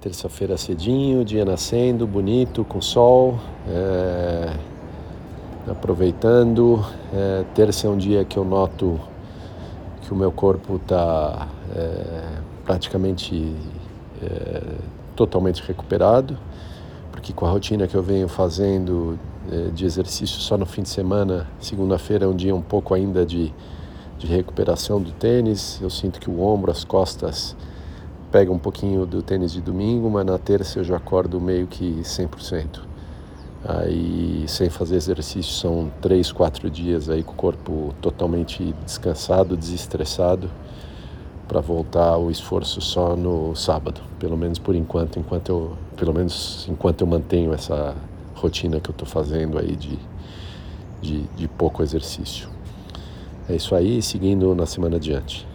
Terça-feira cedinho, dia nascendo, bonito, com sol, é, aproveitando. É, terça é um dia que eu noto que o meu corpo está é, praticamente é, totalmente recuperado, porque com a rotina que eu venho fazendo é, de exercício só no fim de semana, segunda-feira é um dia um pouco ainda de, de recuperação do tênis. Eu sinto que o ombro, as costas pega um pouquinho do tênis de domingo, mas na terça eu já acordo meio que 100%. Aí, sem fazer exercício, são três, quatro dias aí com o corpo totalmente descansado, desestressado, para voltar o esforço só no sábado, pelo menos por enquanto, enquanto eu, pelo menos enquanto eu mantenho essa rotina que eu estou fazendo aí de, de, de pouco exercício. É isso aí, seguindo na semana adiante.